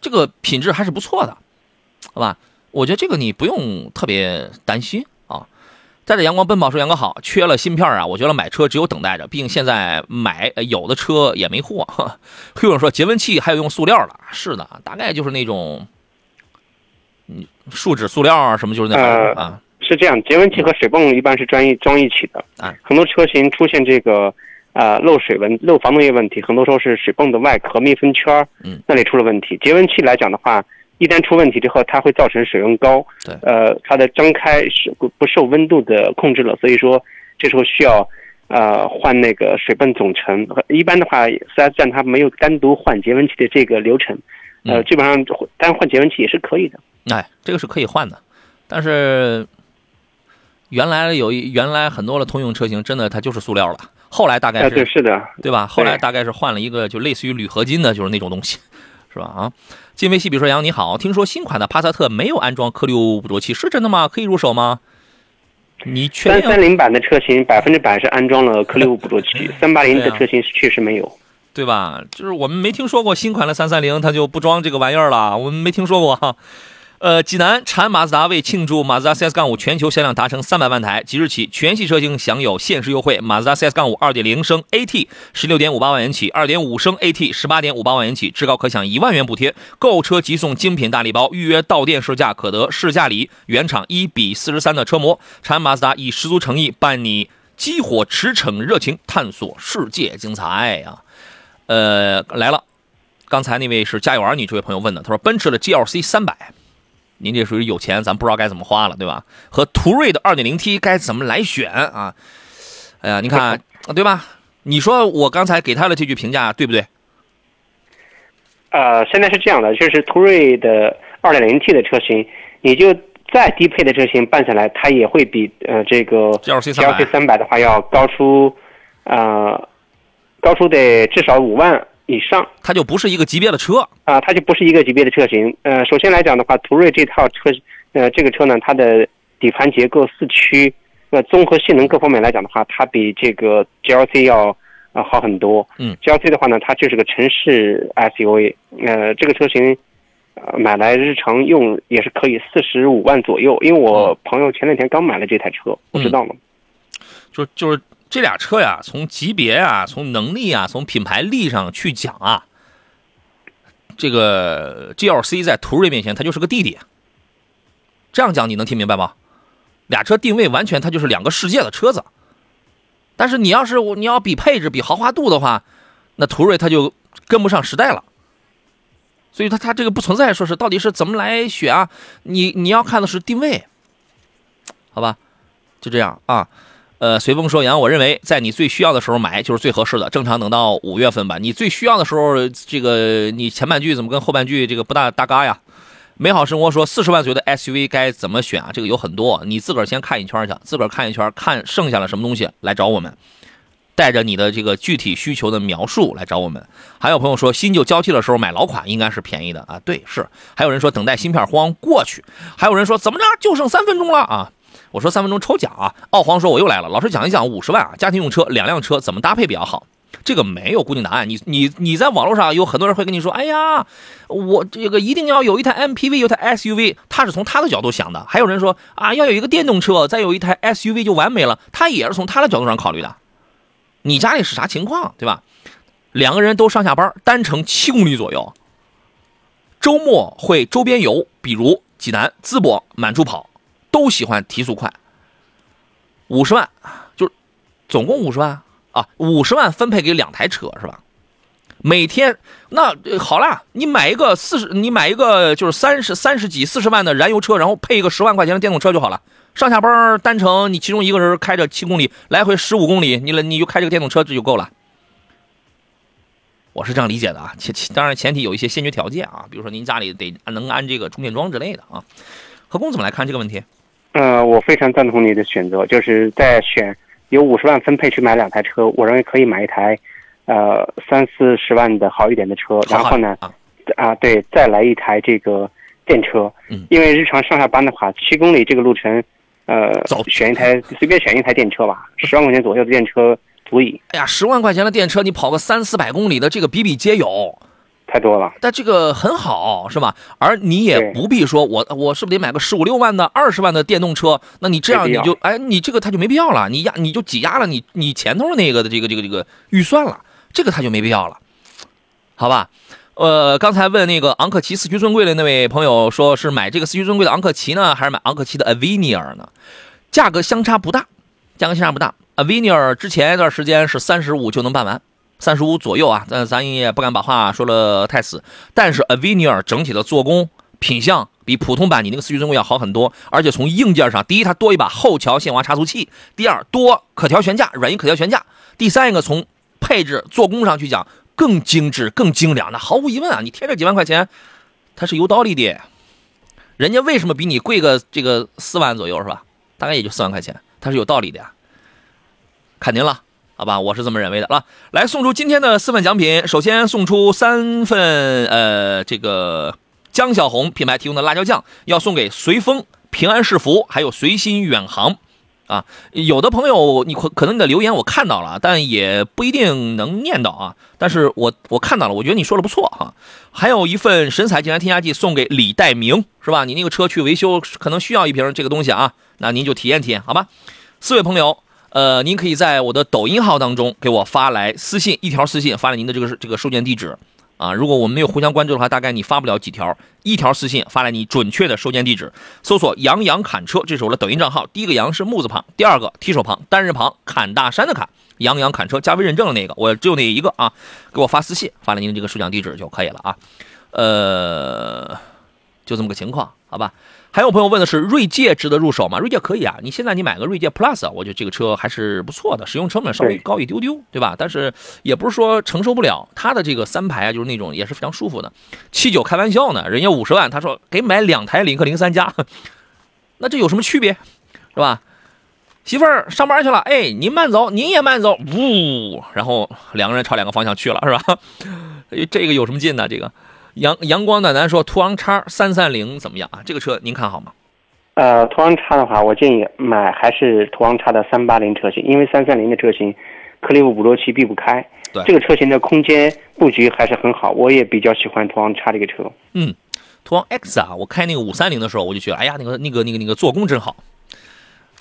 这个品质还是不错的，好吧？我觉得这个你不用特别担心啊。带着阳光奔跑说：“阳哥好，缺了芯片啊，我觉得买车只有等待着，毕竟现在买有的车也没货。”黑友说：“节温器还有用塑料的，是的，大概就是那种，嗯，树脂塑料啊，什么就是那种啊。是这样，节温器和水泵一般是装一装一起的啊。很多车型出现这个。”啊，漏水问漏防冻液问题，很多时候是水泵的外壳密封圈嗯，那里出了问题。节温器来讲的话，一旦出问题之后，它会造成水温高，对，呃，它的张开是不不受温度的控制了，所以说这时候需要呃换那个水泵总成。一般的话，四 S 站它没有单独换节温器的这个流程，呃，基本上单换节温器也是可以的。哎，这个是可以换的，但是原来有一原来很多的通用车型，真的它就是塑料了。后来大概是是的，对吧？后来大概是换了一个就类似于铝合金的，就是那种东西，是吧？啊，金飞西比说杨你好，听说新款的帕萨特没有安装颗粒物捕捉器，是真的吗？可以入手吗？你确三三零版的车型百分之百是安装了颗粒物捕捉器，*laughs* 三八零的车型确实没有，对吧？就是我们没听说过新款的三三零它就不装这个玩意儿了，我们没听说过哈。呃，济南长安马自达为庆祝马自达 CS-5 全球销量达成三百万台，即日起全系车型享有限时优惠。马自达 CS 杠5 2.0升 AT 十六点五八万元起，二点五升 AT 十八点五八万元起，至高可享一万元补贴。购车即送精品大礼包，预约到店试驾可得试驾礼，原厂一比四十三的车模。长安马自达以十足诚意伴你激活驰骋热情，探索世界精彩啊！呃，来了，刚才那位是家有儿女这位朋友问的，他说奔驰的 GLC 三百。您这属于有钱，咱不知道该怎么花了，对吧？和途锐的 2.0T 该怎么来选啊？哎呀，你看，对吧？你说我刚才给他的这句评价对不对？呃，现在是这样的，就是途锐的 2.0T 的车型，你就再低配的车型办下来，它也会比呃这个 GLC 三百的话要高出，呃，高出得至少五万。以上，它就不是一个级别的车啊，它就不是一个级别的车型。呃，首先来讲的话，途锐这套车，呃，这个车呢，它的底盘结构、四驱，呃，综合性能各方面来讲的话，它比这个 GLC 要呃好很多。嗯，GLC 的话呢，它就是个城市 SUV。呃，这个车型，呃，买来日常用也是可以，四十五万左右。因为我朋友前两天刚买了这台车，不知道吗？就就是。这俩车呀，从级别啊，从能力啊，从品牌力上去讲啊，这个 GLC 在途锐面前，它就是个弟弟。这样讲你能听明白吗？俩车定位完全它就是两个世界的车子。但是你要是你要比配置、比豪华度的话，那途锐它就跟不上时代了。所以它它这个不存在说是到底是怎么来选啊？你你要看的是定位，好吧？就这样啊。呃，随风说杨，我认为在你最需要的时候买就是最合适的。正常等到五月份吧。你最需要的时候，这个你前半句怎么跟后半句这个不大搭嘎呀？美好生活说四十万左右的 SUV 该怎么选啊？这个有很多，你自个儿先看一圈去，自个儿看一圈，看剩下了什么东西来找我们，带着你的这个具体需求的描述来找我们。还有朋友说新旧交替的时候买老款应该是便宜的啊，对，是。还有人说等待芯片荒过去，还有人说怎么着就剩三分钟了啊？我说三分钟抽奖啊，奥皇说我又来了，老师讲一讲五十万啊，家庭用车两辆车怎么搭配比较好？这个没有固定答案，你你你在网络上有很多人会跟你说，哎呀，我这个一定要有一台 MPV，有台 SUV，他是从他的角度想的。还有人说啊，要有一个电动车，再有一台 SUV 就完美了，他也是从他的角度上考虑的。你家里是啥情况，对吧？两个人都上下班，单程七公里左右，周末会周边游，比如济南、淄博、满处跑，都喜欢提速快。五十万，就是总共五十万。啊，五十万分配给两台车是吧？每天那好了，你买一个四十，你买一个就是三十三十几四十万的燃油车，然后配一个十万块钱的电动车就好了。上下班单程，你其中一个人开着七公里，来回十五公里，你了你就开这个电动车这就够了。我是这样理解的啊，前当然前提有一些先决条件啊，比如说您家里得能安这个充电桩之类的啊。何工怎么来看这个问题？呃，我非常赞同你的选择，就是在选。有五十万分配去买两台车，我认为可以买一台，呃，三四十万的好一点的车，然后呢，啊，对，再来一台这个电车，嗯，因为日常上下班的话，七公里这个路程，呃，走选一台随便选一台电车吧，十万块钱左右的电车足以。哎呀，十万块钱的电车，你跑个三四百公里的，这个比比皆有。太多了，但这个很好，是吧？而你也不必说，我我是不是得买个十五六万的、二十万的电动车？那你这样你就哎，你这个他就没必要了，你压你就挤压了你你前头那个的这个这个这个预算了，这个他就没必要了，好吧？呃，刚才问那个昂克旗四驱尊贵的那位朋友，说是买这个四驱尊贵的昂克旗呢，还是买昂克旗的 Avenir 呢？价格相差不大，价格相差不大。Avenir 之前一段时间是三十五就能办完。三十五左右啊，咱咱也不敢把话说的太死。但是 Avenir 整体的做工、品相比普通版你那个四驱尊贵要好很多，而且从硬件上，第一它多一把后桥限滑差速器，第二多可调悬架，软硬可调悬架，第三一个从配置做工上去讲更精致、更精良。那毫无疑问啊，你贴这几万块钱，它是有道理的。人家为什么比你贵个这个四万左右是吧？大概也就四万块钱，它是有道理的呀。看您了。好吧，我是这么认为的了。来送出今天的四份奖品，首先送出三份呃，这个江小红品牌提供的辣椒酱，要送给随风、平安是福，还有随心远航。啊，有的朋友你可可能你的留言我看到了，但也不一定能念到啊。但是我我看到了，我觉得你说的不错哈。还有一份神采健然添加剂送给李代明，是吧？你那个车去维修可能需要一瓶这个东西啊，那您就体验体验，好吧？四位朋友。呃，您可以在我的抖音号当中给我发来私信，一条私信发来您的这个这个收件地址啊。如果我们没有互相关注的话，大概你发不了几条。一条私信发来你准确的收件地址，搜索“杨洋砍车”，这是我的抖音账号。第一个“杨”是木字旁，第二个提手旁，单人旁，砍大山的砍。杨洋砍车加微认证的那个，我只有那一个啊。给我发私信，发来您的这个收件地址就可以了啊。呃，就这么个情况，好吧。还有朋友问的是锐界值得入手吗？锐界可以啊，你现在你买个锐界 Plus，我觉得这个车还是不错的，使用成本稍微高一丢丢，对吧？但是也不是说承受不了，它的这个三排啊，就是那种也是非常舒服的。七九开玩笑呢，人家五十万，他说给买两台领克零三加，*laughs* 那这有什么区别，是吧？媳妇儿上班去了，哎，您慢走，您也慢走，呜，然后两个人朝两个方向去了，是吧？这个有什么劲呢？这个？阳阳光暖男说：“途昂叉三三零怎么样啊？这个车您看好吗？”呃，途昂叉的话，我建议买还是途昂叉的三八零车型，因为三三零的车型，颗粒物捕捉器避不开。对，这个车型的空间布局还是很好，我也比较喜欢途昂叉这个车。嗯，途昂 X 啊，我开那个五三零的时候，我就觉得，哎呀，那个那个那个那个做工真好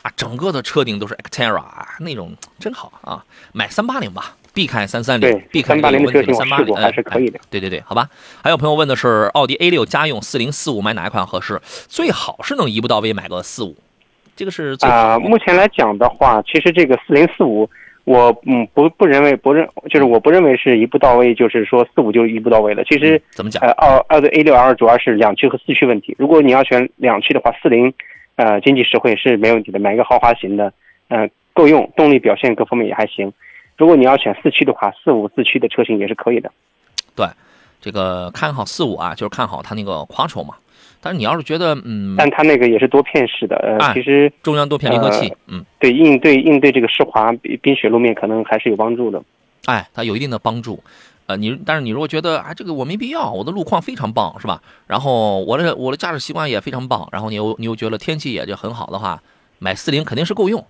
啊，整个的车顶都是 Xterra 那种真好啊，买三八零吧。避开三三零，避开三八零的车型，三八零还是可以的。对对对，好吧。还有朋友问的是奥迪 A 六家用四零四五买哪一款合适？最好是能一步到位买个四五，这个是啊。目前来讲的话，其实这个四零四五，我嗯不不认为不认，就是我不认为是一步到位，就是说四五就一步到位了。其实怎么讲？呃，奥奥迪 A 六 L 主要是两驱和四驱问题。如果你要选两驱的话，四零呃经济实惠是没问题的，买一个豪华型的，呃够用，动力表现各方面也还行。如果你要选四驱的话，四五四驱的车型也是可以的。对，这个看好四五啊，就是看好它那个 quattro 嘛。但是你要是觉得，嗯，但它那个也是多片式的，呃，其实中央多片离合器，嗯，对，应对应对这个湿滑冰雪路面可能还是有帮助的。哎，它有一定的帮助。呃，你但是你如果觉得啊，这个我没必要，我的路况非常棒，是吧？然后我的我的驾驶习惯也非常棒，然后你又你又觉得天气也就很好的话，买四零肯定是够用，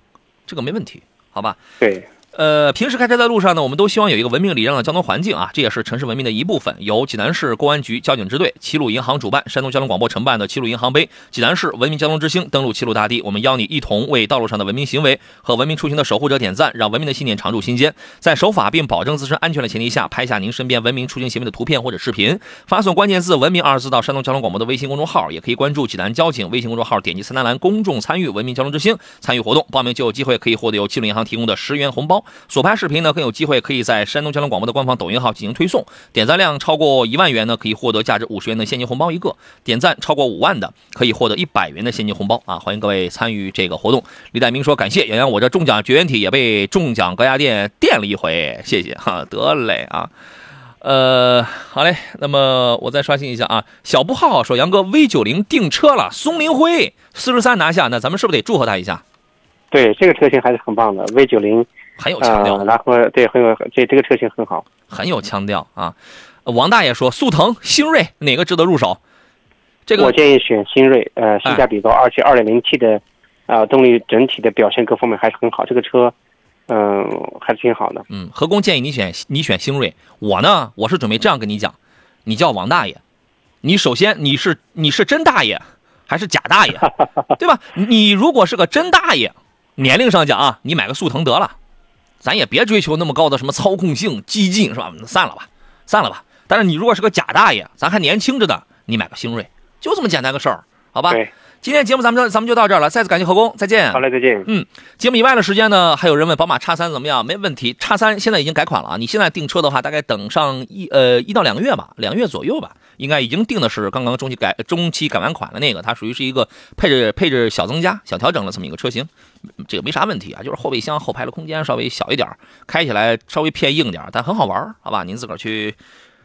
这个没问题，好吧？对。呃，平时开车在路上呢，我们都希望有一个文明礼让的交通环境啊，这也是城市文明的一部分。由济南市公安局交警支队、齐鲁银行主办、山东交通广播承办的齐鲁银行杯济南市文明交通之星登陆齐鲁大地，我们邀你一同为道路上的文明行为和文明出行的守护者点赞，让文明的信念常驻心间。在守法并保证自身安全的前提下，拍下您身边文明出行行为的图片或者视频，发送关键字“文明”二字到山东交通广播的微信公众号，也可以关注济南交警微信公众号，点击菜单栏公众参与文明交通之星参与活动，报名就有机会可以获得由齐鲁银行提供的十元红包。所拍视频。呢更有机会可以在山东交通广播的官方抖音号进行推送，点赞量超过一万元呢，可以获得价值五十元的现金红包一个；点赞超过五万的，可以获得一百元的现金红包啊！欢迎各位参与这个活动。李代明说：“感谢洋洋，我这中奖绝缘体也被中奖高压电电了一回，谢谢哈，得嘞啊。”呃，好嘞，那么我再刷新一下啊。小布浩说：“杨哥，V 九零订车了，松林辉四十三拿下，那咱们是不是得祝贺他一下？”对，这个车型还是很棒的，V 九零。很有腔调，然后对，很有这这个车型很好，很有腔调啊。王大爷说，速腾、星瑞哪个值得入手？这个我建议选星瑞，呃，性价比高，而且二点零 T 的啊动力整体的表现各方面还是很好，这个车嗯还是挺好的。嗯，何工建议你选你选星瑞，我呢我是准备这样跟你讲，你叫王大爷，你首先你是你是真大爷还是假大爷，*laughs* 对吧？你如果是个真大爷，年龄上讲啊，你买个速腾得了。咱也别追求那么高的什么操控性、激进，是吧？散了吧，散了吧。但是你如果是个假大爷，咱还年轻着呢，你买个星瑞，就这么简单个事儿，好吧？对。今天节目咱们就咱们就到这儿了，再次感谢何工，再见。好嘞，再见。嗯，节目以外的时间呢，还有人问宝马叉三怎么样？没问题，叉三现在已经改款了啊。你现在订车的话，大概等上一呃一到两个月吧，两个月左右吧，应该已经订的是刚刚中期改中期改完款的那个，它属于是一个配置配置小增加、小调整的这么一个车型，这个没啥问题啊，就是后备箱后排的空间稍微小一点，开起来稍微偏硬点，但很好玩，好吧？您自个儿去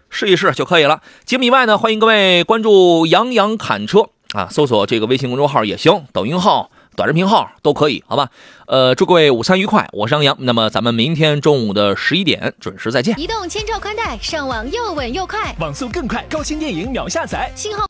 试一试就可以了。节目以外呢，欢迎各位关注杨洋侃车。啊，搜索这个微信公众号也行，抖音号、短视频号都可以，好吧？呃，祝各位午餐愉快，我是杨洋，那么咱们明天中午的十一点准时再见。移动千兆宽带，上网又稳又快，网速更快，高清电影秒下载，信号。